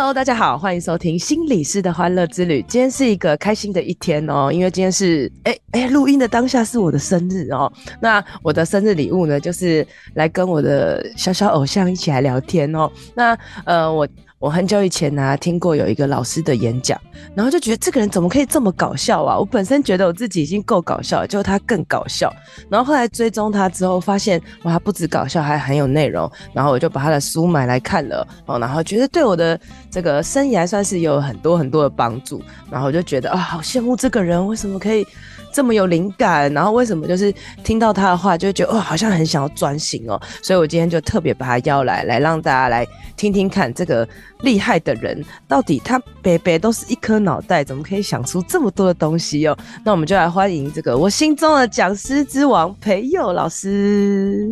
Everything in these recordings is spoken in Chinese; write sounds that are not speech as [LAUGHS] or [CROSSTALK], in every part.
Hello，大家好，欢迎收听心理师的欢乐之旅。今天是一个开心的一天哦，因为今天是哎哎录音的当下是我的生日哦。那我的生日礼物呢，就是来跟我的小小偶像一起来聊天哦。那呃我。我很久以前呢、听过有一个老师的演讲，然后就觉得这个人怎么可以这么搞笑啊？我本身觉得我自己已经够搞笑了，结果他更搞笑。然后后来追踪他之后，发现哇，他不止搞笑，还很有内容。然后我就把他的书买来看了，哦，然后觉得对我的这个生涯算是有很多很多的帮助。然后我就觉得啊，好羡慕这个人，为什么可以这么有灵感？然后为什么就是听到他的话，就觉得哦，好像很想要专心哦。所以我今天就特别把他邀来，来让大家来听听看这个。厉害的人到底他北北都是一颗脑袋，怎么可以想出这么多的东西哦？那我们就来欢迎这个我心中的讲师之王培佑老师。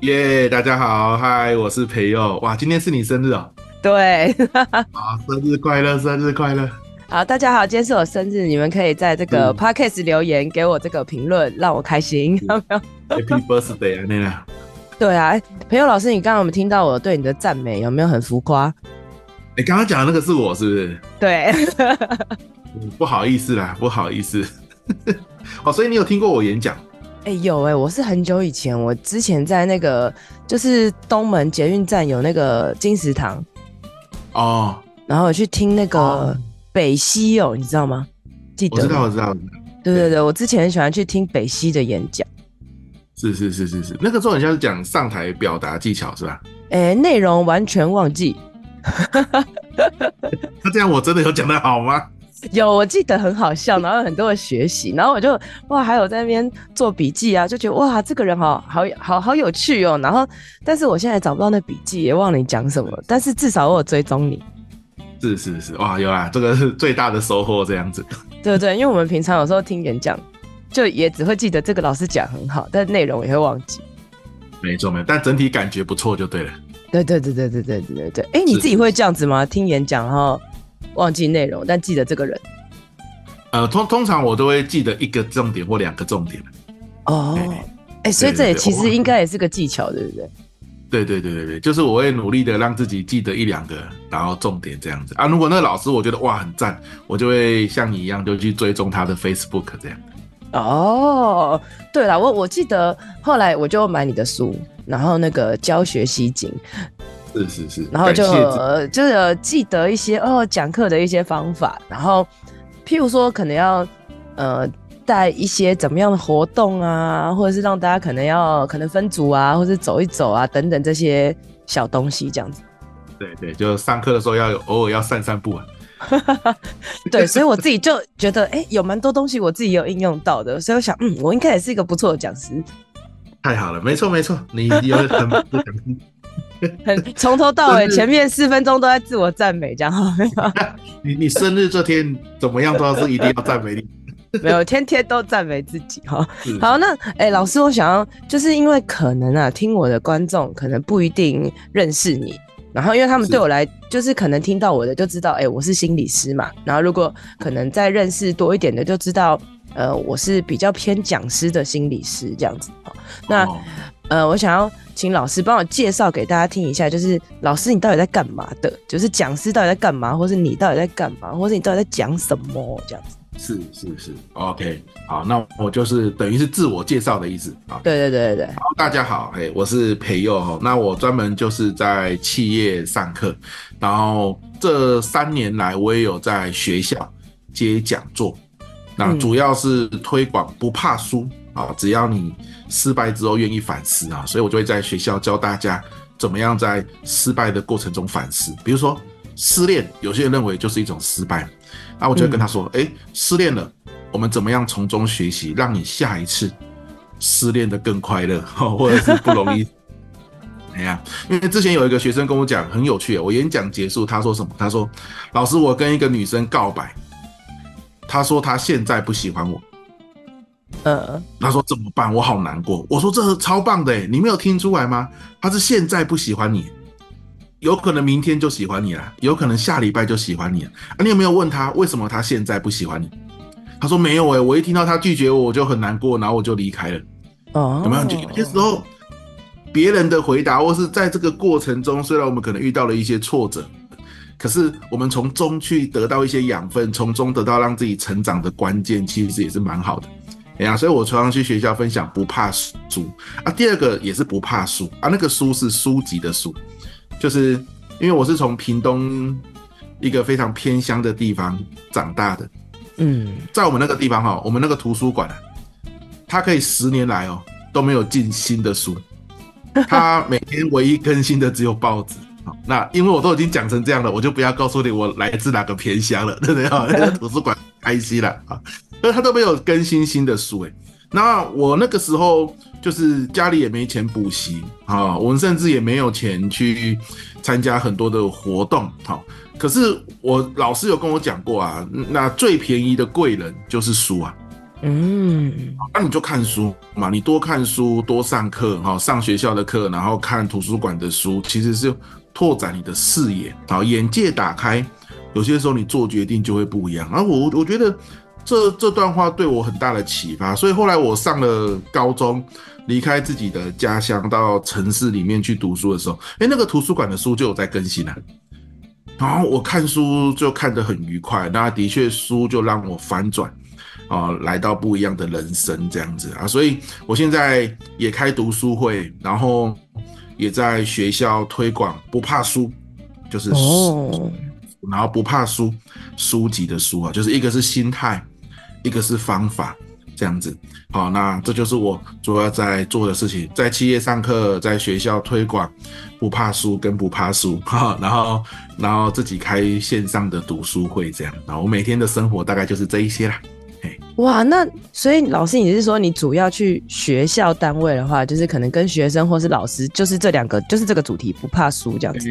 耶，yeah, 大家好，嗨，我是培佑。哇，今天是你生日哦？对，[LAUGHS] 啊，生日快乐，生日快乐。好，大家好，今天是我生日，你们可以在这个 podcast 留言给我这个评论，让我开心，有没有？Happy birthday 啊，那个。对啊，朋友老师，你刚刚有没有听到我对你的赞美？有没有很浮夸？你刚刚讲的那个是我，是不是？对，不好意思啦，不好意思。[LAUGHS] 哦，所以你有听过我演讲？哎、欸，有哎、欸，我是很久以前，我之前在那个就是东门捷运站有那个金石堂哦，然后我去听那个北西哦，你知道吗？记得？我知道，我知道。对对对，我之前很喜欢去听北西的演讲。是是是是是，那个时候很像是讲上台表达技巧，是吧？哎、欸，内容完全忘记。[LAUGHS] 那这样我真的有讲的好吗？有，我记得很好笑，然后有很多的学习，然后我就哇，还有在那边做笔记啊，就觉得哇，这个人好好好好有趣哦。然后，但是我现在找不到那笔记，也忘了你讲什么。但是至少我有追踪你。是是是，哇，有啊，这个是最大的收获，这样子。[LAUGHS] 对对，因为我们平常有时候听演讲，就也只会记得这个老师讲很好，但内容也会忘记。没错没错，但整体感觉不错就对了。对对对对对对对对对，哎，你自己会这样子吗？听演讲然后忘记内容，但记得这个人。呃，通通常我都会记得一个重点或两个重点。哦，哎，所以这也其实应该也是个技巧，对不对？对对对对对，就是我会努力的让自己记得一两个，然后重点这样子啊。如果那个老师我觉得哇很赞，我就会像你一样就去追踪他的 Facebook 这样。哦，对了，我我记得后来我就买你的书。然后那个教学吸睛，是是是，然后就就是记得一些哦讲课的一些方法，然后譬如说可能要呃带一些怎么样的活动啊，或者是让大家可能要可能分组啊，或者走一走啊等等这些小东西这样子。对对，就上课的时候要有偶尔要散散步啊。[LAUGHS] 对，所以我自己就觉得哎，有蛮多东西我自己有应用到的，所以我想嗯，我应该也是一个不错的讲师。太好了，没错没错，你有很很 [LAUGHS] 从头到尾前面四分钟都在自我赞美，这样。[LAUGHS] 你你生日这天怎么样都要是一定要赞美你，[LAUGHS] 没有天天都赞美自己哈。好，那哎、欸，老师，我想要就是因为可能啊，听我的观众可能不一定认识你，然后因为他们对我来是就是可能听到我的就知道，哎、欸，我是心理师嘛。然后如果可能再认识多一点的，就知道。呃，我是比较偏讲师的心理师这样子。那、oh. 呃，我想要请老师帮我介绍给大家听一下，就是老师你到底在干嘛的？就是讲师到底在干嘛，或是你到底在干嘛，或是你到底在讲什么这样子？是是是，OK，好，那我就是等于是自我介绍的意思啊。对对对对大家好，嘿，我是培佑哈。那我专门就是在企业上课，然后这三年来我也有在学校接讲座。那主要是推广不怕输啊，只要你失败之后愿意反思啊，所以我就会在学校教大家怎么样在失败的过程中反思。比如说失恋，有些人认为就是一种失败，那我就会跟他说：哎，失恋了，我们怎么样从中学习，让你下一次失恋的更快乐，[LAUGHS] 或者是不容易？哎呀，因为之前有一个学生跟我讲很有趣，我演讲结束，他说什么？他说：老师，我跟一个女生告白。他说他现在不喜欢我，呃，他说怎么办？我好难过。我说这超棒的，你没有听出来吗？他是现在不喜欢你，有可能明天就喜欢你了，有可能下礼拜就喜欢你了。啊，你有没有问他为什么他现在不喜欢你？他说没有哎，我一听到他拒绝我，我就很难过，然后我就离开了。哦，有没有？就有些时候别人的回答，或是在这个过程中，虽然我们可能遇到了一些挫折，可是我们从中去得到一些养分，从中得到让自己成长的关键，其实也是蛮好的。哎呀，所以我常常去学校分享不怕输啊。第二个也是不怕输啊，那个输是书籍的书，就是因为我是从屏东一个非常偏乡的地方长大的。嗯，在我们那个地方哈，我们那个图书馆，它可以十年来哦都没有进新的书，[LAUGHS] 它每天唯一更新的只有报纸。那因为我都已经讲成这样了，我就不要告诉你我来自哪个偏乡了，[LAUGHS] 对不对？那个 [LAUGHS] 图书馆开心了啊。所以他都没有更新新的书诶，那我那个时候就是家里也没钱补习啊，我们甚至也没有钱去参加很多的活动，好，可是我老师有跟我讲过啊，那最便宜的贵人就是书啊，嗯，那你就看书嘛，你多看书，多上课哈，上学校的课，然后看图书馆的书，其实是拓展你的视野啊，眼界打开，有些时候你做决定就会不一样，而我我觉得。这这段话对我很大的启发，所以后来我上了高中，离开自己的家乡到城市里面去读书的时候，哎，那个图书馆的书就有在更新了，然后我看书就看得很愉快，那的确书就让我反转啊，来到不一样的人生这样子啊，所以我现在也开读书会，然后也在学校推广不怕书，就是书，然后不怕书书籍的书啊，就是一个是心态。一个是方法，这样子，好，那这就是我主要在做的事情，在企业上课，在学校推广，不怕输跟不怕输，哈，[LAUGHS] 然后然后自己开线上的读书会，这样，然后我每天的生活大概就是这一些啦，嘿，哇，那所以老师你是说你主要去学校单位的话，就是可能跟学生或是老师，就是这两个，就是这个主题不怕输这样子，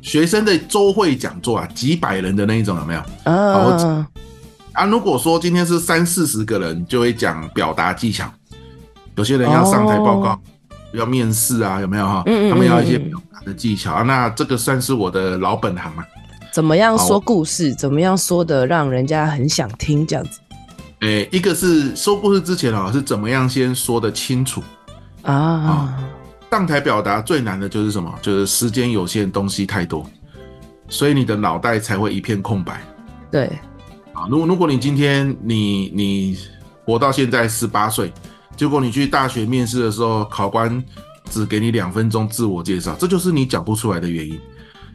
学生的周会讲座啊，几百人的那一种有没有？啊。啊，如果说今天是三四十个人，就会讲表达技巧。有些人要上台报告，哦、要面试啊，有没有哈？嗯嗯嗯，他们要一些表达的技巧啊。那这个算是我的老本行嘛？怎么样说故事？怎么样说的让人家很想听这样子？诶、欸，一个是说故事之前啊，是怎么样先说的清楚啊，啊？上台表达最难的就是什么？就是时间有限，东西太多，所以你的脑袋才会一片空白。对。啊，如果如果你今天你你活到现在十八岁，结果你去大学面试的时候，考官只给你两分钟自我介绍，这就是你讲不出来的原因，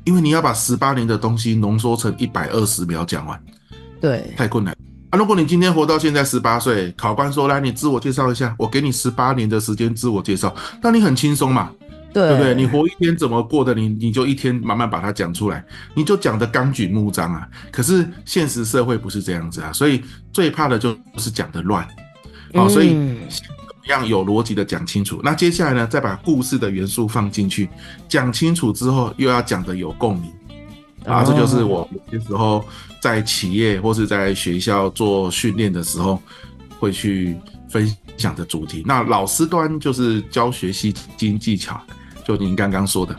因为你要把十八年的东西浓缩成一百二十秒讲完，对，太困难。啊，如果你今天活到现在十八岁，考官说，来你自我介绍一下，我给你十八年的时间自我介绍，那你很轻松嘛。对，对不对？你活一天怎么过的？你你就一天慢慢把它讲出来，你就讲的纲举目张啊。可是现实社会不是这样子啊，所以最怕的就是讲的乱。好、所以怎么样有逻辑的讲清楚？那接下来呢，再把故事的元素放进去，讲清楚之后，又要讲的有共鸣啊。这就是我有些时候在企业或是在学校做训练的时候会去分享的主题。那老师端就是教学习经技巧。就您刚刚说的，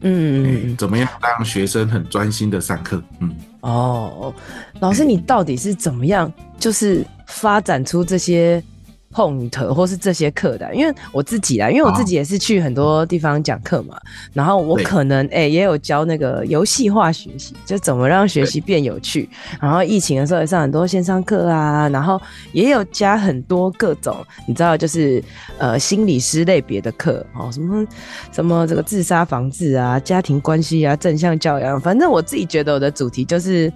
嗯、欸，怎么样让学生很专心的上课？嗯，哦，老师，你到底是怎么样，就是发展出这些？Point 或是这些课的，因为我自己啦，因为我自己也是去很多地方讲课嘛，然后我可能哎、欸、也有教那个游戏化学习，就怎么让学习变有趣。然后疫情的时候也上很多线上课啊，然后也有加很多各种你知道就是呃心理师类别的课哦，什么什么这个自杀防治啊、家庭关系啊、正向教养，反正我自己觉得我的主题就是。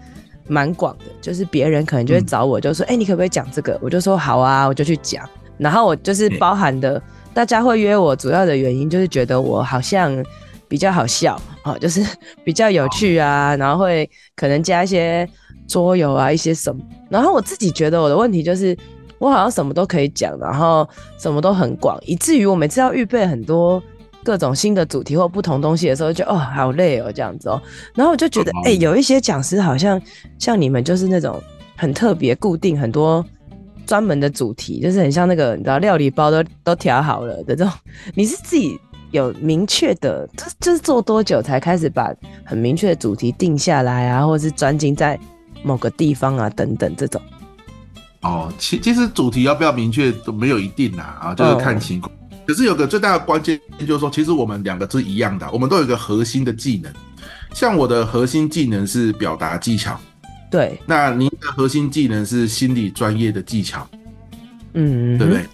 蛮广的，就是别人可能就会找我，就说：“哎、嗯欸，你可不可以讲这个？”我就说：“好啊，我就去讲。”然后我就是包含的，大家会约我，主要的原因就是觉得我好像比较好笑啊，就是比较有趣啊，然后会可能加一些桌游啊，一些什么。然后我自己觉得我的问题就是，我好像什么都可以讲，然后什么都很广，以至于我每次要预备很多。各种新的主题或不同东西的时候就，就哦好累哦这样子哦，然后我就觉得哎、欸，有一些讲师好像像你们就是那种很特别、固定很多专门的主题，就是很像那个你知道料理包都都调好了的这种。你是自己有明确的，就就是做多久才开始把很明确的主题定下来啊，或者是专精在某个地方啊等等这种？哦，其其实主题要不要明确都没有一定啊，啊，就是看情况。哦、可是有个最大的关键就是说，其实我们两个是一样的，我们都有一个核心的技能。像我的核心技能是表达技巧，对。那您的核心技能是心理专业的技巧，嗯，对不对？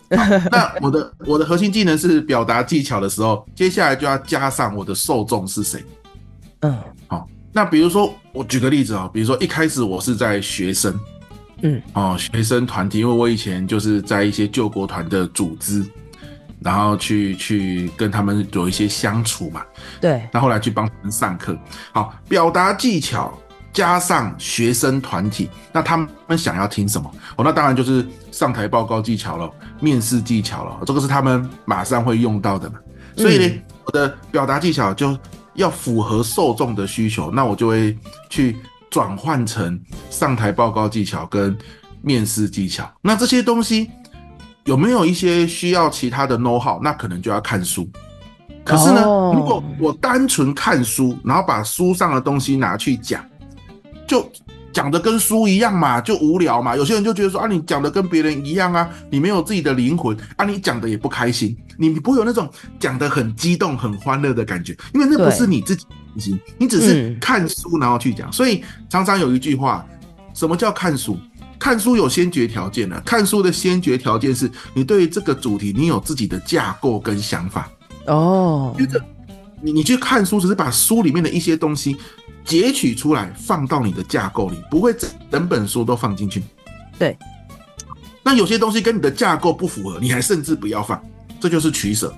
那我的我的核心技能是表达技巧的时候，接下来就要加上我的受众是谁。嗯，好。那比如说，我举个例子啊，比如说一开始我是在学生。嗯哦，学生团体，因为我以前就是在一些救国团的组织，然后去去跟他们有一些相处嘛。对，那后来去帮他们上课。好，表达技巧加上学生团体，那他们想要听什么？哦，那当然就是上台报告技巧了，面试技巧了，这个是他们马上会用到的嘛。所以呢，嗯、我的表达技巧就要符合受众的需求，那我就会去。转换成上台报告技巧跟面试技巧，那这些东西有没有一些需要其他的 know how？那可能就要看书。可是呢，oh. 如果我单纯看书，然后把书上的东西拿去讲，就讲的跟书一样嘛，就无聊嘛。有些人就觉得说啊，你讲的跟别人一样啊，你没有自己的灵魂啊，你讲的也不开心，你不会有那种讲的很激动、很欢乐的感觉，因为那不是你自己。你只是看书然后去讲，所以常常有一句话，什么叫看书？看书有先决条件的，看书的先决条件是你对这个主题你有自己的架构跟想法哦。觉得你你去看书，只是把书里面的一些东西截取出来放到你的架构里，不会整本书都放进去。对，那有些东西跟你的架构不符合，你还甚至不要放，这就是取舍。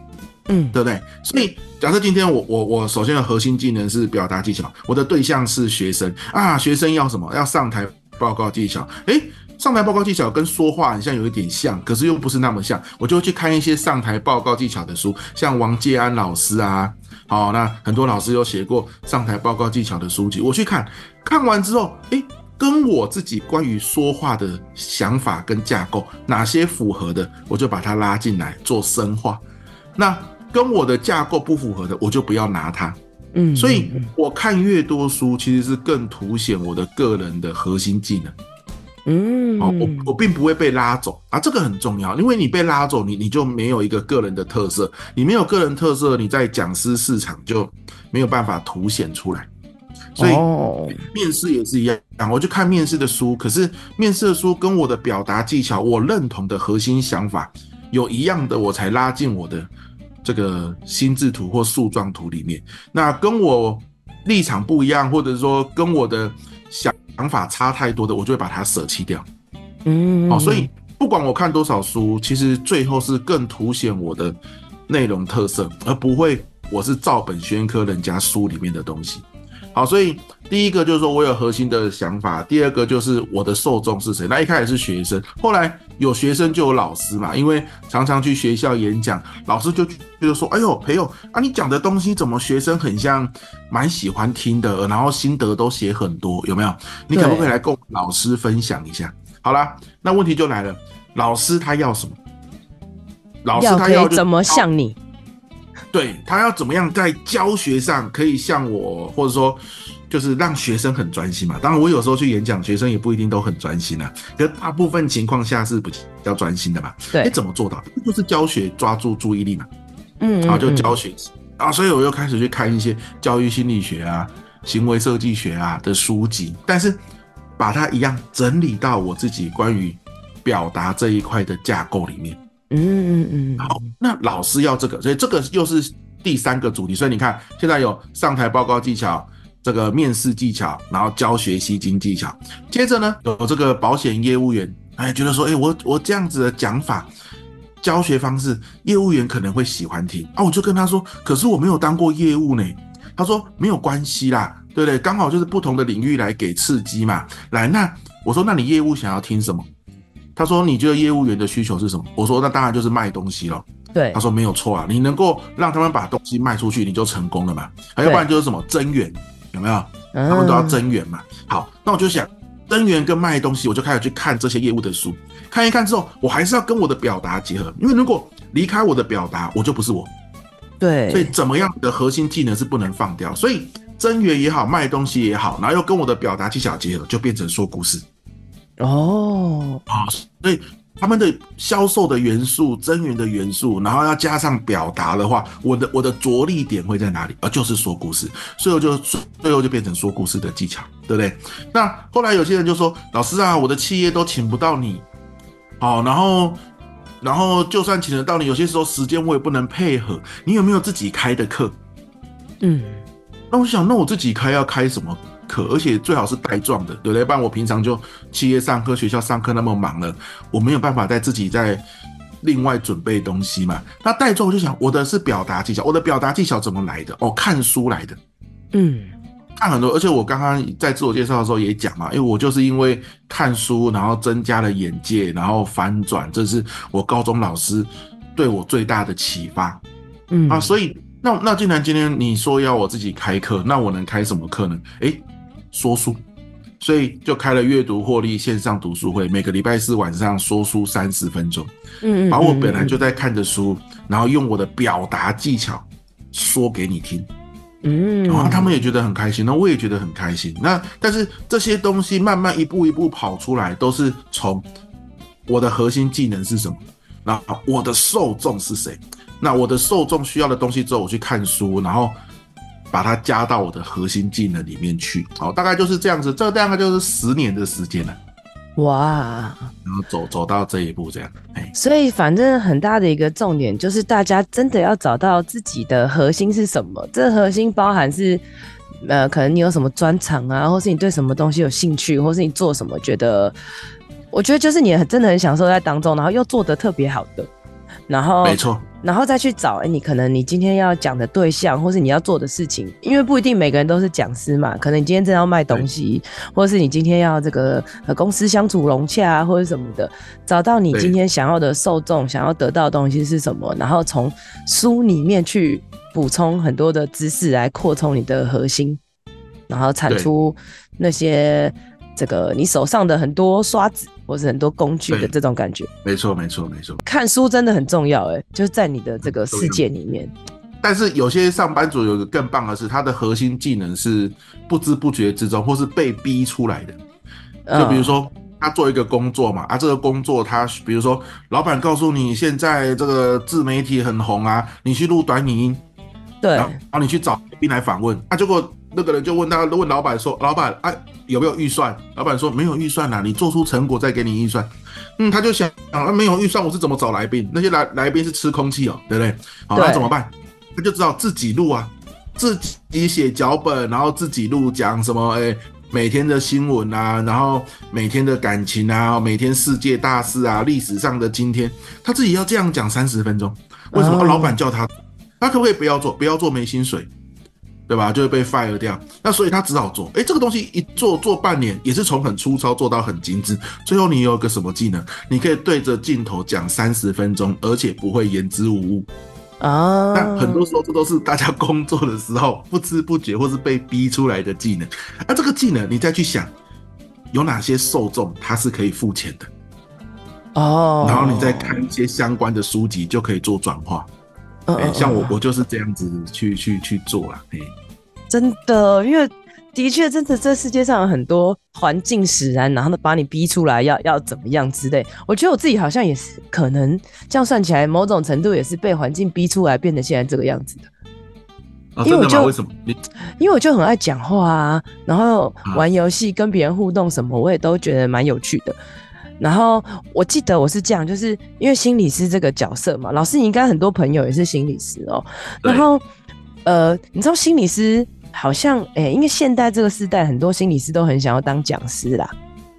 嗯，对不对？所以假设今天我我我首先的核心技能是表达技巧，我的对象是学生啊，学生要什么？要上台报告技巧。诶，上台报告技巧跟说话好像有一点像，可是又不是那么像。我就去看一些上台报告技巧的书，像王建安老师啊，好，那很多老师有写过上台报告技巧的书籍，我去看看完之后，诶，跟我自己关于说话的想法跟架构哪些符合的，我就把它拉进来做深化。那跟我的架构不符合的，我就不要拿它。嗯，所以我看越多书，其实是更凸显我的个人的核心技能。嗯，哦，我我并不会被拉走啊，这个很重要，因为你被拉走，你你就没有一个个人的特色，你没有个人特色，你在讲师市场就没有办法凸显出来。所以面试也是一样，我就看面试的书，可是面试的书跟我的表达技巧，我认同的核心想法有一样的，我才拉近我的。这个心智图或树状图里面，那跟我立场不一样，或者说跟我的想法差太多的，我就会把它舍弃掉。嗯，好，所以不管我看多少书，其实最后是更凸显我的内容特色，而不会我是照本宣科人家书里面的东西。好，所以第一个就是说我有核心的想法，第二个就是我的受众是谁。那一开始是学生，后来有学生就有老师嘛，因为常常去学校演讲，老师就觉得说：“哎呦，朋友啊，你讲的东西怎么学生很像蛮喜欢听的，然后心得都写很多，有没有？你可不可以来跟老师分享一下？”好啦，那问题就来了，老师他要什么？老师他要怎么像你？对，他要怎么样在教学上可以像我，或者说就是让学生很专心嘛？当然，我有时候去演讲，学生也不一定都很专心啊。可大部分情况下是比较专心的嘛。对，你怎么做到？就是教学抓住注意力嘛。嗯，然后就教学然后，所以我又开始去看一些教育心理学啊、行为设计学啊的书籍，但是把它一样整理到我自己关于表达这一块的架构里面。嗯嗯嗯，好，那老师要这个，所以这个又是第三个主题。所以你看，现在有上台报告技巧，这个面试技巧，然后教学吸睛技巧。接着呢，有这个保险业务员，哎，觉得说，哎，我我这样子的讲法、教学方式，业务员可能会喜欢听啊。我就跟他说，可是我没有当过业务呢。他说没有关系啦，对不对？刚好就是不同的领域来给刺激嘛。来，那我说，那你业务想要听什么？他说：“你觉得业务员的需求是什么？”我说：“那当然就是卖东西了。”对，他说：“没有错啊，你能够让他们把东西卖出去，你就成功了嘛。还要不然就是什么增员，有没有？他们都要增员嘛。好，那我就想，增员跟卖东西，我就开始去看这些业务的书，看一看之后，我还是要跟我的表达结合，因为如果离开我的表达，我就不是我。对，所以怎么样的核心技能是不能放掉，所以增员也好，卖东西也好，然后又跟我的表达技巧结合，就变成说故事。哦，啊，所以他们的销售的元素、增援的元素，然后要加上表达的话，我的我的着力点会在哪里？啊就是说故事，所以我就最后就变成说故事的技巧，对不对？那后来有些人就说：“老师啊，我的企业都请不到你，好，然后然后就算请得到你，有些时候时间我也不能配合，你有没有自己开的课？”嗯，那我想，那我自己开要开什么？课，而且最好是带状的，对不对？不然我平常就企业上课、学校上课那么忙了，我没有办法再自己再另外准备东西嘛。那带状我就想，我的是表达技巧，我的表达技巧怎么来的？哦，看书来的。嗯，看很多，而且我刚刚在自我介绍的时候也讲嘛，因为我就是因为看书，然后增加了眼界，然后反转，这是我高中老师对我最大的启发。嗯啊，所以那那既然今天你说要我自己开课，那我能开什么课呢？诶。说书，所以就开了阅读获利线上读书会，每个礼拜四晚上说书三十分钟。嗯，把我本来就在看的书，然后用我的表达技巧说给你听。嗯，然后他们也觉得很开心，那我也觉得很开心。那但是这些东西慢慢一步一步跑出来，都是从我的核心技能是什么？那我的受众是谁？那我的受众需要的东西之后，我去看书，然后。把它加到我的核心技能里面去，好，大概就是这样子，这大概就是十年的时间了，哇，然后走走到这一步这样，哎，所以反正很大的一个重点就是大家真的要找到自己的核心是什么，这核心包含是，呃，可能你有什么专长啊，或是你对什么东西有兴趣，或是你做什么觉得，我觉得就是你很真的很享受在当中，然后又做得特别好的。然后，没错，然后再去找，哎，你可能你今天要讲的对象，或是你要做的事情，因为不一定每个人都是讲师嘛，可能你今天正要卖东西，或者是你今天要这个和公司相处融洽啊，或者什么的，找到你今天想要的受众，想要得到的东西是什么，然后从书里面去补充很多的知识来扩充你的核心，然后产出那些这个你手上的很多刷子。或是很多工具的这种感觉，没错没错没错。看书真的很重要，哎，就是在你的这个世界里面。但是有些上班族有个更棒的是，他的核心技能是不知不觉之中，或是被逼出来的。就比如说他做一个工作嘛，啊，这个工作他比如说老板告诉你现在这个自媒体很红啊，你去录短影音，对，然后你去找来宾来访问，啊，结果那个人就问他问老板说，老板啊。有没有预算？老板说没有预算呐，你做出成果再给你预算。嗯，他就想啊，没有预算，我是怎么找来宾？那些来来宾是吃空气哦，对不对？好，那怎么办？他就知道自己录啊，自己写脚本，然后自己录讲什么？哎，每天的新闻啊，然后每天的感情啊，每天世界大事啊，历史上的今天，他自己要这样讲三十分钟。为什么？老板叫他，他可不可以不要做？不要做没薪水。对吧？就会被 fire 掉。那所以他只好做。哎，这个东西一做做半年，也是从很粗糙做到很精致。最后你有个什么技能？你可以对着镜头讲三十分钟，而且不会言之无物啊。那很多时候这都是大家工作的时候不知不觉或是被逼出来的技能。那这个技能你再去想，有哪些受众他是可以付钱的哦。然后你再看一些相关的书籍，就可以做转化。像我，我就是这样子去去去做啦。哎、欸，真的，因为的确，真的，这世界上有很多环境使然，然后呢把你逼出来要要怎么样之类。我觉得我自己好像也是，可能这样算起来，某种程度也是被环境逼出来，变成现在这个样子的。啊、因为我就为什么？因为我就很爱讲话啊，然后玩游戏，跟别人互动什么，我也都觉得蛮有趣的。然后我记得我是这样，就是因为心理师这个角色嘛，老师你应该很多朋友也是心理师哦。然后，呃，你知道心理师好像，哎，因为现代这个时代，很多心理师都很想要当讲师啦，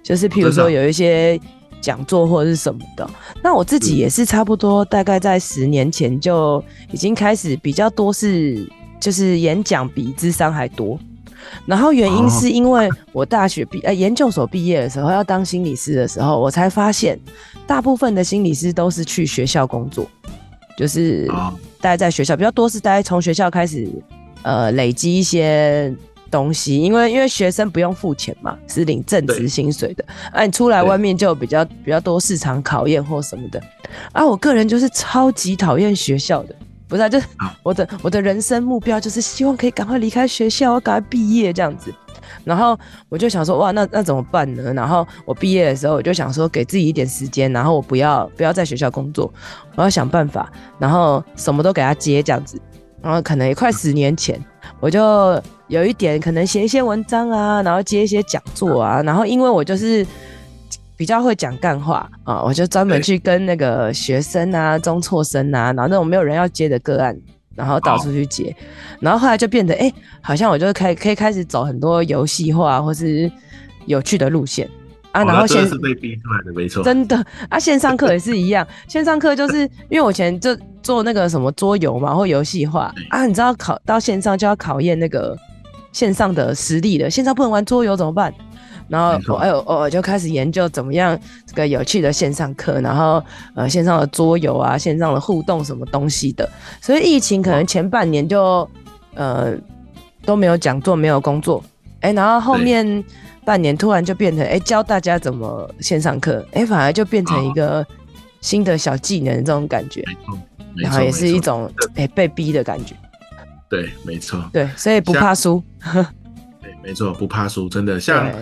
就是譬如说有一些讲座或者是什么的。那我自己也是差不多，大概在十年前就已经开始比较多是，就是演讲比智商还多。然后原因是因为我大学毕呃研究所毕业的时候要当心理师的时候，我才发现大部分的心理师都是去学校工作，就是待在学校比较多，是待从学校开始呃累积一些东西，因为因为学生不用付钱嘛，是领正职薪水的。啊，你出来外面就比较比较多市场考验或什么的。啊，我个人就是超级讨厌学校的，不是、啊，就是我的我的人生目标就是希望可以赶快离开学校，我赶快毕业这样子。然后我就想说，哇，那那怎么办呢？然后我毕业的时候，我就想说，给自己一点时间，然后我不要不要在学校工作，我要想办法，然后什么都给他接这样子。然后可能也快十年前，我就有一点可能写一些文章啊，然后接一些讲座啊，然后因为我就是比较会讲干话啊，我就专门去跟那个学生啊、中辍生啊，然后那种没有人要接的个案。然后到处去接，哦、然后后来就变得哎，好像我就可以可以开始走很多游戏化或是有趣的路线啊。然后线是被逼出来的，没错。真的啊，线上课也是一样，[LAUGHS] 线上课就是因为我以前就做那个什么桌游嘛，或游戏化啊，你知道考到线上就要考验那个线上的实力了，线上不能玩桌游怎么办？然后我哎呦，我就开始研究怎么样这个有趣的线上课，然后呃线上的桌游啊，线上的互动什么东西的。所以疫情可能前半年就呃都没有讲座，没有工作，哎，然后后面半年突然就变成哎教大家怎么线上课，哎反而就变成一个新的小技能这种感觉，然后也是一种哎被逼的感觉。对，没错。对，所以不怕输。[LAUGHS] 对，没错，不怕输，真的像。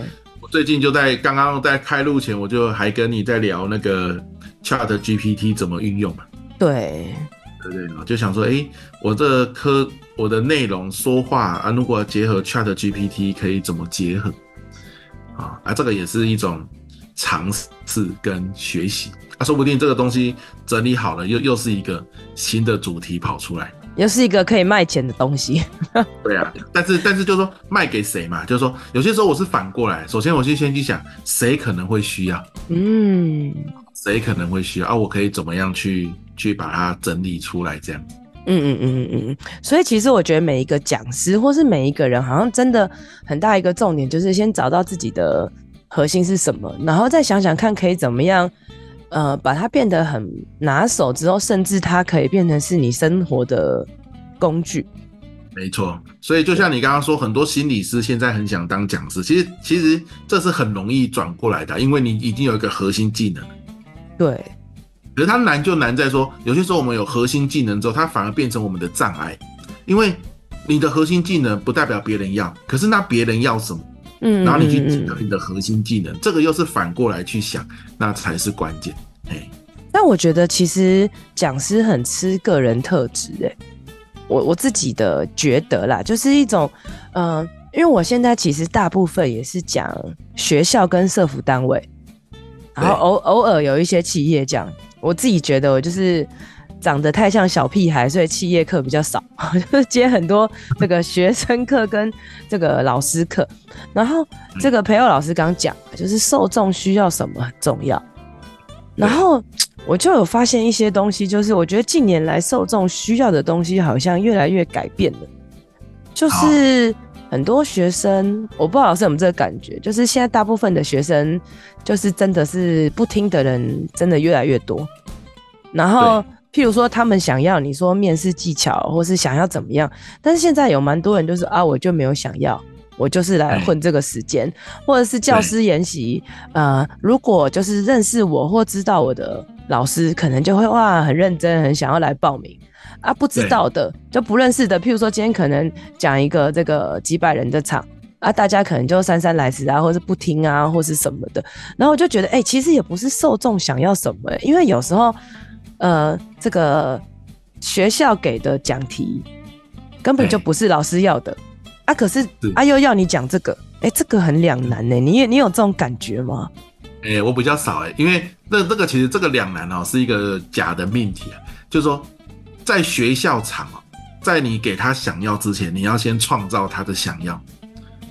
最近就在刚刚在开录前，我就还跟你在聊那个 Chat GPT 怎么运用嘛。对，对对，就想说，哎、欸，我这科我的内容说话啊，如果结合 Chat GPT，可以怎么结合啊？啊，这个也是一种尝试跟学习啊，说不定这个东西整理好了，又又是一个新的主题跑出来。又是一个可以卖钱的东西，对啊，但是但是就是说卖给谁嘛？就是说有些时候我是反过来，首先我就先去想谁可能会需要，嗯，谁可能会需要啊？我可以怎么样去去把它整理出来这样？嗯嗯嗯嗯嗯。所以其实我觉得每一个讲师或是每一个人，好像真的很大一个重点就是先找到自己的核心是什么，然后再想想看可以怎么样。呃，把它变得很拿手之后，甚至它可以变成是你生活的工具。没错，所以就像你刚刚说，很多心理师现在很想当讲师，其实其实这是很容易转过来的，因为你已经有一个核心技能。对，可是它难就难在说，有些时候我们有核心技能之后，它反而变成我们的障碍，因为你的核心技能不代表别人要，可是那别人要什么？嗯，然后你去提高你的核心技能，嗯嗯嗯，这个又是反过来去想，那才是关键。哎，但我觉得其实讲师很吃个人特质，哎，我我自己的觉得啦，就是一种，嗯、呃，因为我现在其实大部分也是讲学校跟社服单位，然后偶偶尔有一些企业讲，我自己觉得我就是。长得太像小屁孩，所以企业课比较少，[LAUGHS] 就是接很多这个学生课跟这个老师课。然后这个培佑老师刚讲，就是受众需要什么很重要。然后我就有发现一些东西，就是我觉得近年来受众需要的东西好像越来越改变了。就是很多学生，我不知道老师有没有这个感觉，就是现在大部分的学生，就是真的是不听的人真的越来越多。然后。譬如说，他们想要你说面试技巧，或是想要怎么样，但是现在有蛮多人就是啊，我就没有想要，我就是来混这个时间，或者是教师研习，呃，如果就是认识我或知道我的老师，可能就会哇很认真，很想要来报名。啊，不知道的就不认识的，譬如说今天可能讲一个这个几百人的场啊，大家可能就姗姗来迟啊，或是不听啊，或是什么的，然后我就觉得哎、欸，其实也不是受众想要什么、欸，因为有时候。呃，这个学校给的讲题根本就不是老师要的啊！可是啊，又要你讲这个，哎、欸，这个很两难呢。你你有这种感觉吗？哎、欸，我比较少哎，因为那这个其实这个两难哦，是一个假的命题啊。就是说，在学校场哦，在你给他想要之前，你要先创造他的想要。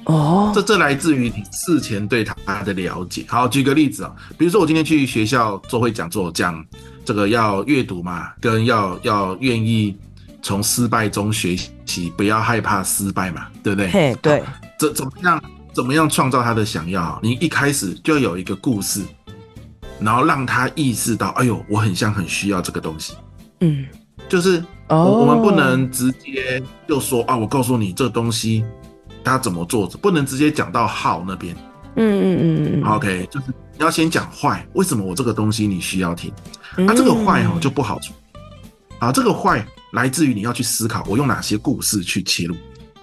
哦，这这来自于你事前对他的了解。好，举个例子啊，比如说我今天去学校做会讲座，讲这个要阅读嘛，跟要要愿意从失败中学习，不要害怕失败嘛，对不对？嘿，对。怎怎么样怎么样创造他的想要？你一开始就有一个故事，然后让他意识到，哎呦，我很像很需要这个东西。嗯，就是我我们不能直接就说啊，我告诉你这东西。他怎么做，不能直接讲到好那边。嗯嗯嗯嗯，OK，就是你要先讲坏，为什么我这个东西你需要听？那、啊、这个坏哦就不好处。啊，这个坏来自于你要去思考，我用哪些故事去切入。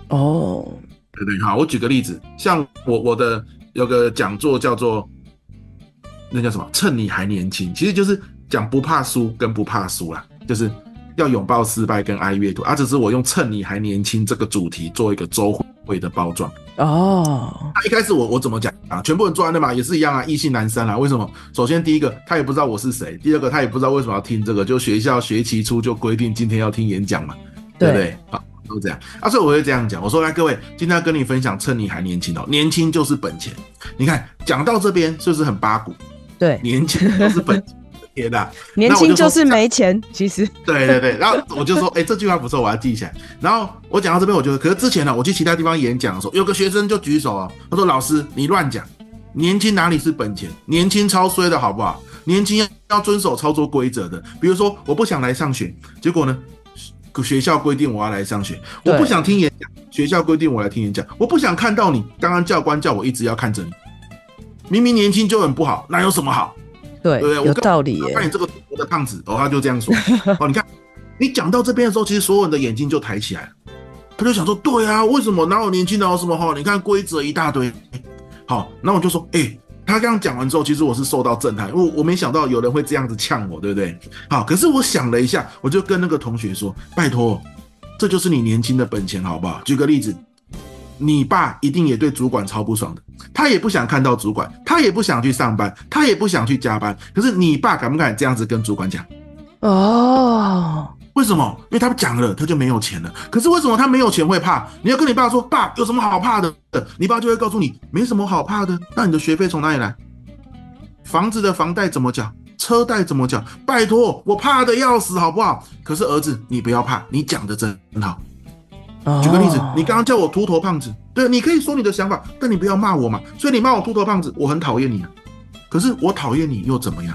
哦，对对，好，我举个例子，像我我的有个讲座叫做那叫什么？趁你还年轻，其实就是讲不怕输跟不怕输啦，就是要拥抱失败跟爱阅读。啊，只是我用趁你还年轻这个主题做一个周会。会的包装哦，那一开始我我怎么讲啊？全部人坐在那嘛，也是一样啊，异性男生啊。为什么？首先第一个他也不知道我是谁，第二个他也不知道为什么要听这个。就学校学期初就规定今天要听演讲嘛，对不对？好，都这样啊，所以我会这样讲。我说来各位，今天要跟你分享，趁你还年轻哦，年轻就是本钱。你看讲到这边是不是很八股？对，年轻就是本钱。天呐，年轻就是没钱，其实。对 [LAUGHS] 对对，然后我就说，哎、欸，这句话不错，我要记起来。然后我讲到这边，我觉得，可是之前呢，我去其他地方演讲的时候，有个学生就举手啊，他说：“老师，你乱讲，年轻哪里是本钱？年轻超衰的好不好？年轻要遵守操作规则的。比如说，我不想来上学，结果呢，[LAUGHS] 学校规定我要来上学；我不想听演讲，学校规定我来听演讲；我不想看到你，刚刚教官叫我一直要看着你。明明年轻就很不好，那有什么好？”对，对，有道理耶。看你这个的胖子，哦，他就这样说。哦，你看，你讲到这边的时候，其实所有人的眼睛就抬起来了。他就想说，对啊，为什么哪有年轻人有什么哈？你看规则一大堆。好，那我就说，哎、欸，他刚刚讲完之后，其实我是受到震撼，因为我没想到有人会这样子呛我，对不对？好，可是我想了一下，我就跟那个同学说，拜托，这就是你年轻的本钱，好不好？举个例子。你爸一定也对主管超不爽的，他也不想看到主管，他也不想去上班，他也不想去加班。可是你爸敢不敢这样子跟主管讲？哦，为什么？因为他讲了，他就没有钱了。可是为什么他没有钱会怕？你要跟你爸说，爸有什么好怕的？你爸就会告诉你，没什么好怕的。那你的学费从哪里来？房子的房贷怎么缴？车贷怎么缴？拜托，我怕的要死，好不好？可是儿子，你不要怕，你讲的真好。举个例子，你刚刚叫我秃头胖子，对，你可以说你的想法，但你不要骂我嘛。所以你骂我秃头胖子，我很讨厌你啊。可是我讨厌你又怎么样？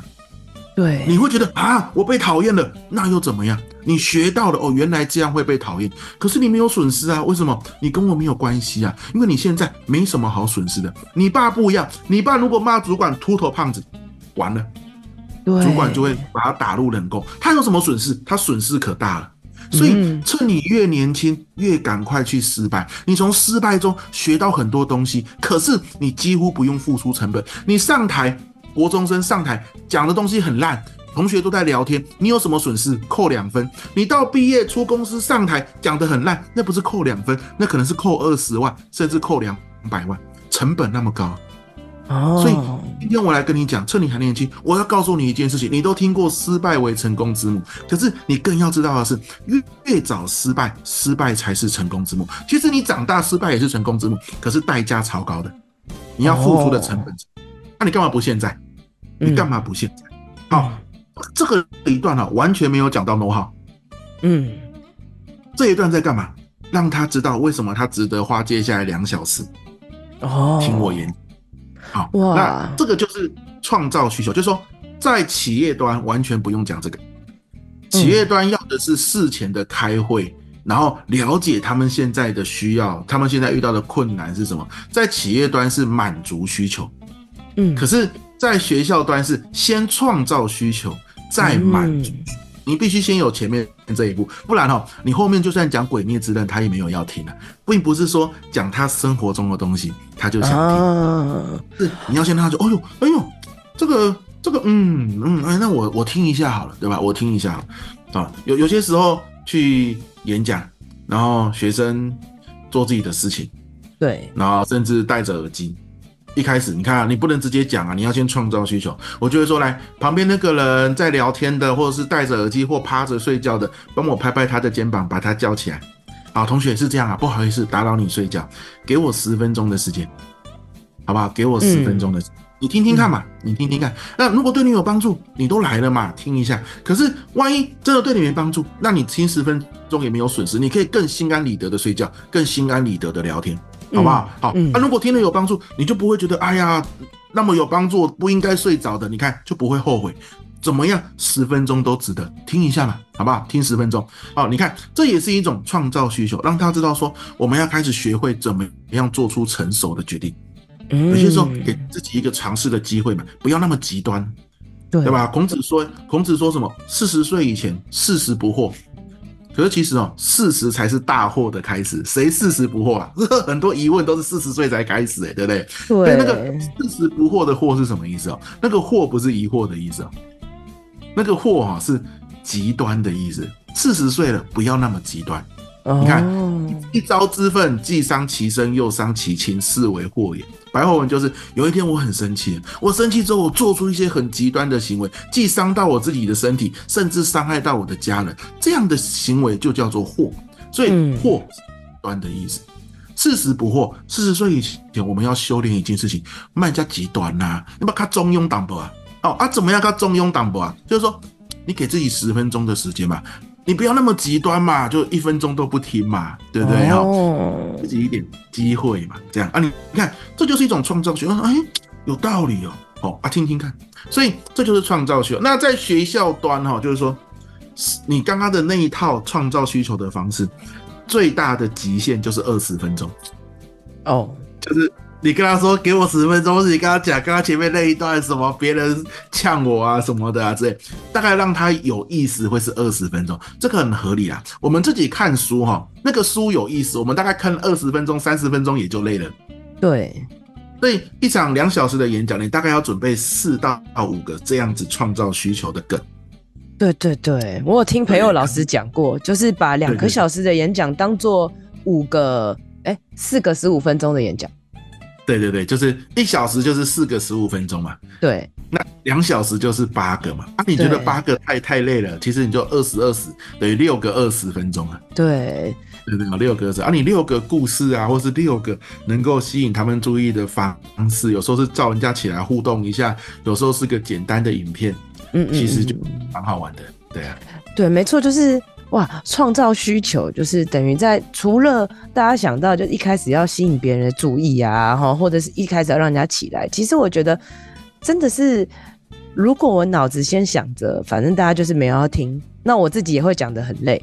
对，你会觉得啊，我被讨厌了，那又怎么样？你学到了哦，原来这样会被讨厌。可是你没有损失啊，为什么？你跟我没有关系啊，因为你现在没什么好损失的。你爸不一样，你爸如果骂主管秃头胖子，完了，对，主管就会把他打入冷宫。他有什么损失？他损失可大了。所以，趁你越年轻，越赶快去失败。你从失败中学到很多东西，可是你几乎不用付出成本。你上台，国中生上台讲的东西很烂，同学都在聊天，你有什么损失？扣两分。你到毕业出公司上台讲的很烂，那不是扣两分，那可能是扣二十万，甚至扣两百万，成本那么高。哦，所以今天我来跟你讲，趁你还年轻，我要告诉你一件事情，你都听过失败为成功之母，可是你更要知道的是，越越早失败，失败才是成功之母。其实你长大失败也是成功之母，可是代价超高的，你要付出的成本。那、哦啊、你干嘛不现在？你干嘛不现在？好、嗯，这个一段啊，完全没有讲到 know how。嗯，这一段在干嘛？让他知道为什么他值得花接下来两小时哦，听我演。好，哇，那这个就是创造需求，就是说，在企业端完全不用讲这个，企业端要的是事前的开会，嗯，然后了解他们现在的需要，他们现在遇到的困难是什么，在企业端是满足需求，嗯，可是在学校端是先创造需求，再满足。嗯你必须先有前面这一步，不然哈，你后面就算讲《鬼灭之刃》，他也没有要听的，并不是说讲他生活中的东西，他就想听。是你要先让他说，哎呦，哎呦，这个这个，嗯嗯，哎，那我我听一下好了，对吧？我听一下啊。有有些时候去演讲，然后学生做自己的事情，对，然后甚至戴着耳机。一开始你看啊，你不能直接讲啊，你要先创造需求。我就会说，来旁边那个人在聊天的，或者是戴着耳机或趴着睡觉的，帮我拍拍他的肩膀，把他叫起来。好，同学是这样啊，不好意思打扰你睡觉，给我十分钟的时间，好不好？给我十分钟的时间，嗯，你听听看嘛，你听听看。那如果对你有帮助，你都来了嘛，听一下。可是万一真的对你没帮助，那你听十分钟也没有损失，你可以更心安理得的睡觉，更心安理得的聊天。好不好？好，那、如果听了有帮助，你就不会觉得哎呀，那么有帮助不应该睡着的，你看就不会后悔。怎么样，十分钟都值得，听一下嘛，好不好？听十分钟，好，你看，这也是一种创造需求，让他知道说，我们要开始学会怎么样做出成熟的决定。有些时候给自己一个尝试的机会嘛，不要那么极端，对，对吧？孔子说，孔子说什么？四十岁以前，四十不惑。可是其实哦，四十才是大祸的开始。谁四十不惑啊？[LAUGHS] 很多疑问都是四十岁才开始，哎，对不对？对。那个四十不惑的惑是什么意思哦？那个惑不是疑惑的意思哦，那个惑哈是极端的意思。四十岁了，不要那么极端。你看，一朝之愤，既伤其身，又伤其亲，是为祸也。白话文就是，有一天我很生气，我生气之后，我做出一些很极端的行为，既伤到我自己的身体，甚至伤害到我的家人，这样的行为就叫做祸。所以惑是极端的意思。四十不惑，四十岁以前我们要修炼一件事情，卖家极端呐、啊，你把它中庸党不啊。哦啊，怎么样？它中庸党不啊？就是说，你给自己十分钟的时间嘛。你不要那么极端嘛，就一分钟都不听嘛，对不对？哦，自己一点机会嘛，这样啊你，你看，这就是一种创造学。哎，有道理哦，哦啊，听听看，所以这就是创造学。那在学校端哈，就是说，你刚刚的那一套创造需求的方式，最大的极限就是二十分钟，哦，就是。你跟他说给我十分钟，是你跟他讲刚刚前面那一段什么别人呛我啊什么的啊之类，大概让他有意思会是二十分钟，这个很合理啊。我们自己看书哈，那个书有意思，我们大概看二十分钟、三十分钟也就累了。对，所以一场两小时的演讲，你大概要准备四到五个这样子创造需求的梗。对对对，我有听培祐老师讲过，就是把两个小时的演讲当做五个哎四个十五分钟的演讲。对对对，就是一小时就是四个十五分钟嘛。对，那两小时就是八个嘛。啊，你觉得八个太太累了？其实你就二十二十等于六个二十分钟啊。对，对对，六个二十啊，你六个故事啊，或是六个能够吸引他们注意的方式，有时候是叫人家起来互动一下，有时候是个简单的影片，嗯，嗯，其实就蛮好玩的。对啊，对，没错，就是。哇，创造需求就是等于在除了大家想到就一开始要吸引别人的注意啊，哈，或者是一开始要让人家起来。其实我觉得真的是，如果我脑子先想着，反正大家就是没有要听，那我自己也会讲得很累。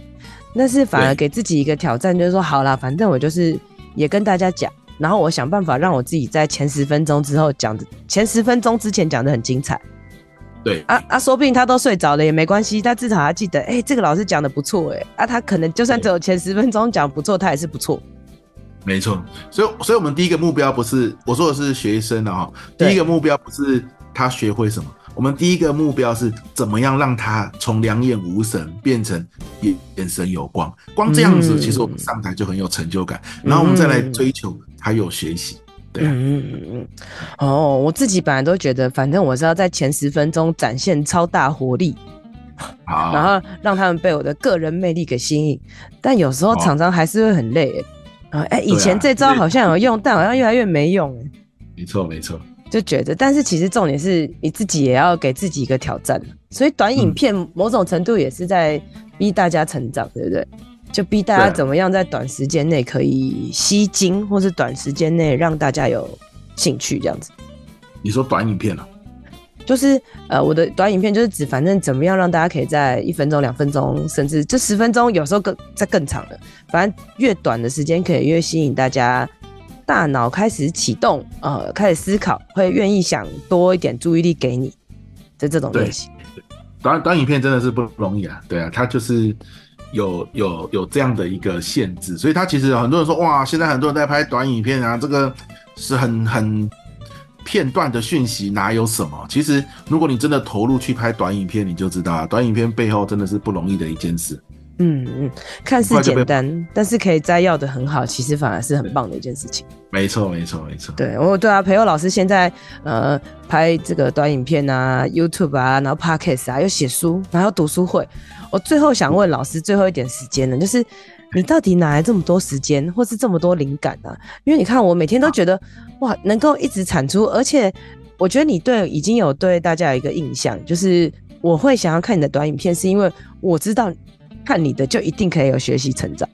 但是反而给自己一个挑战，就是说好啦，反正我就是也跟大家讲，然后我想办法让我自己在前十分钟之后讲的，前十分钟之前讲得很精彩。对。啊啊，说不定他都睡着了也没关系，他至少还记得，哎、欸，这个老师讲的不错，哎，啊，他可能就算只有前十分钟讲不错，他也是不错。没错，所以，所以我们第一个目标不是我说的是学生的哈，第一个目标不是他学会什么，我们第一个目标是怎么样让他从两眼无神变成眼眼神有光，光这样子，其实我们上台就很有成就感，嗯、然后我们再来追求他有学习。对啊、嗯嗯嗯嗯，哦，我自己本来都觉得，反正我是要在前十分钟展现超大活力，好 [LAUGHS] 然后让他们被我的个人魅力给吸引。但有时候常常还是会很累，啊，哎，以前这招好像有用，啊、但好像越来越没用。没错没错，就觉得，但是其实重点是你自己也要给自己一个挑战，所以短影片某种程度也是在逼大家成长，对不对？就逼大家怎么样在短时间内可以吸睛，或是短时间内让大家有兴趣这样子。你说短影片啊？就是呃，我的短影片就是指反正怎么样让大家可以在一分钟、两分钟，甚至这十分钟，有时候更在更长的，反正越短的时间可以越吸引大家大脑开始启动，呃，开始思考，会愿意想多一点注意力给你的这种类型。短短影片真的是不容易啊，对啊，它就是。有有有这样的一个限制，所以他其实很多人说，哇，现在很多人在拍短影片啊，这个是很很片段的讯息，哪有什么？其实如果你真的投入去拍短影片，你就知道啊，短影片背后真的是不容易的一件事。嗯嗯，看似简单，但是可以摘要的很好，其实反而是很棒的一件事情。没错没错没错。对，我对啊，培佑老师现在呃拍这个短影片啊，YouTube 啊，然后 Podcast 啊，又写书，然后读书会。我最后想问老师最后一点时间呢，就是你到底哪来这么多时间，或是这么多灵感呢？因为你看我每天都觉得哇，能够一直产出，而且我觉得你对已经有对大家有一个印象，就是我会想要看你的短影片，是因为我知道看你的就一定可以有学习成长，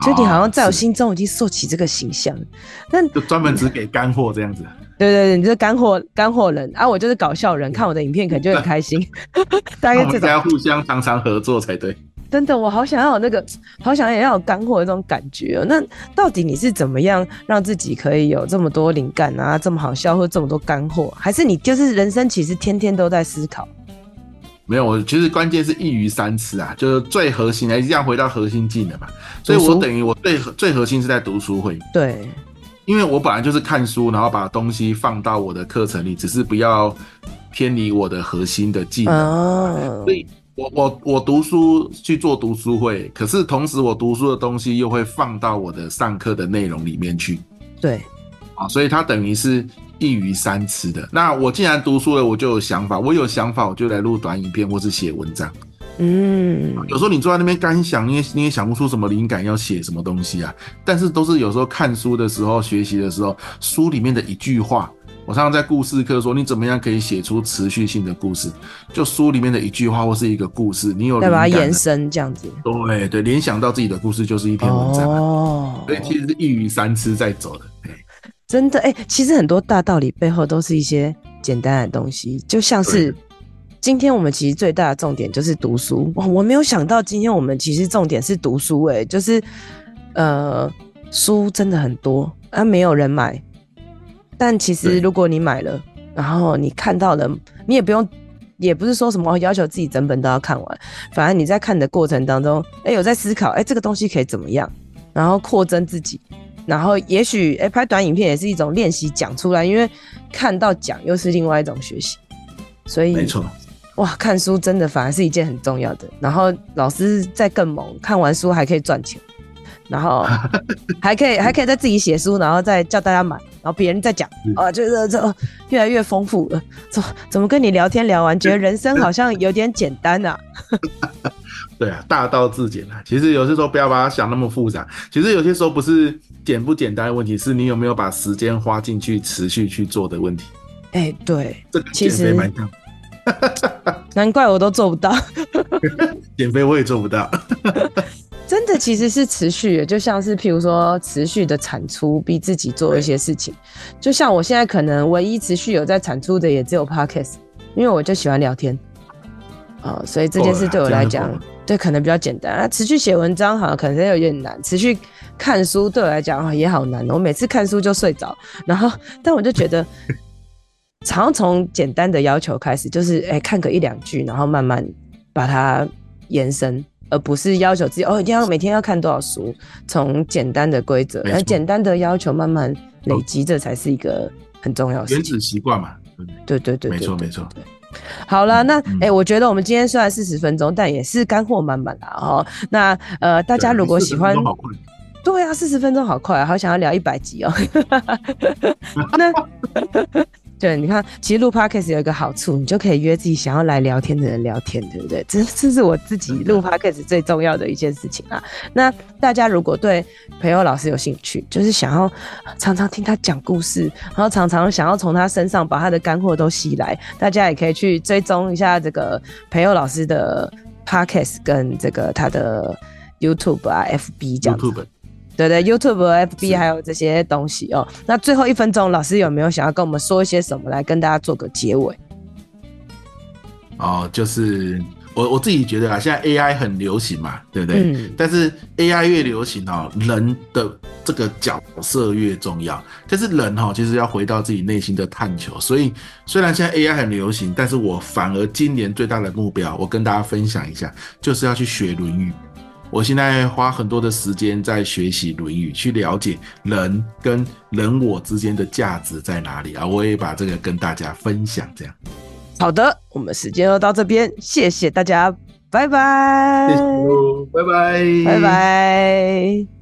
就你好像在我心中已经塑起这个形象，那就专门只给干货这样子。对对对，你是干货干货人啊，我就是搞笑人，看我的影片可能就很开心。[LAUGHS] 大概这种，我们应该互相常常合作才对。真的，我好想要有那个，好想要有干货的那种感觉喔。那到底你是怎么样让自己可以有这么多灵感啊，这么好笑，或这么多干货？还是你就是人生其实天天都在思考？没有，我其实关键是一鱼三吃啊，就是最核心的，一定要回到核心技能嘛。所以我等于我最最核心是在读书会。对，因为我本来就是看书，然后把东西放到我的课程里，只是不要偏离我的核心的技能。哦，所以。我我我读书去做读书会，可是同时我读书的东西又会放到我的上课的内容里面去。对，啊，所以它等于是一鱼三吃的。那我既然读书了，我就有想法，我有想法我就来录短影片或是写文章。嗯，有时候你坐在那边干想，你也你也想不出什么灵感要写什么东西啊。但是都是有时候看书的时候、学习的时候，书里面的一句话。我常常在故事课说，你怎么样可以写出持续性的故事？就书里面的一句话或是一个故事，你有再把它延伸这样子。对对，联想到自己的故事就是一篇文章。哦，所以其实是一鱼三吃在走的。真的哎，其实很多大道理背后都是一些简单的东西，就像是今天我们其实最大的重点就是读书。哇，我没有想到今天我们其实重点是读书哎，就是呃，书真的很多啊，没有人买。但其实，如果你买了，然后你看到了，你也不用，也不是说什么要求自己整本都要看完，反正你在看的过程当中，哎，有在思考，哎，这个东西可以怎么样，然后扩增自己，然后也许，哎，拍短影片也是一种练习，讲出来，因为看到讲又是另外一种学习，所以，没错，哇，看书真的反而是一件很重要的。然后老师再更猛，看完书还可以赚钱。然后 [LAUGHS] 还可以，还可以再自己写书，然后再叫大家买，然后别人再讲，啊，就是这越来越丰富了。怎怎么跟你聊天聊完，觉得人生好像有点简单啊？[LAUGHS] 对啊，大道至简啊。其实有些时候不要把它想那么复杂。其实有些时候不是简不简单的问题，是你有没有把时间花进去，持续去做的问题。哎，对，这个减肥蛮像。[LAUGHS] [LAUGHS] 难怪我都做不到。[LAUGHS] 减肥我也做不到。真的其实是持续的，就像是譬如说持续的产出，逼自己做一些事情。就像我现在可能唯一持续有在产出的也只有 Podcast，因为我就喜欢聊天啊、呃，所以这件事对我来讲，对可能比较简单啊。持续写文章好像可能有点难，持续看书对我来讲也好难。我每次看书就睡着，然后但我就觉得，[LAUGHS] 常从简单的要求开始，就是哎、欸、看个一两句，然后慢慢把它延伸。而不是要求自己哦，一定要每天要看多少书，从简单的规则，而简单的要求慢慢累积，这才是一个很重要的。原子习惯嘛，对对对，没错没错。好了，那哎、欸，我觉得我们今天虽然四十分钟，但也是干货满满啦哦。那呃，大家如果喜欢，对啊，四十分钟好快啊，好想要聊一百集哦。[LAUGHS] 那。[LAUGHS] 对，你看，其实录 Podcast 有一个好处，你就可以约自己想要来聊天的人聊天，对不对？这这是我自己录 Podcast 最重要的一件事情啊。那大家如果对培友老师有兴趣，就是想要常常听他讲故事，然后常常想要从他身上把他的干货都吸来，大家也可以去追踪一下这个培友老师的 Podcast 跟这个他的 YouTube 啊、FB 这样子。对对，YouTube、FB 还有这些东西哦。那最后一分钟，老师有没有想要跟我们说一些什么，来跟大家做个结尾？哦，就是我我自己觉得啊，现在 AI 很流行嘛，对不对？嗯。但是 AI 越流行哦，人的这个角色越重要。但是人哈，其实要回到自己内心的探求。所以虽然现在 AI 很流行，但是我反而今年最大的目标，我跟大家分享一下，就是要去学《论语》。我现在花很多的时间在学习《论语》，去了解人跟人我之间的价值在哪里啊！我也把这个跟大家分享。这样，好的，我们时间就到这边，谢谢大家，拜拜，谢谢，拜拜，拜拜。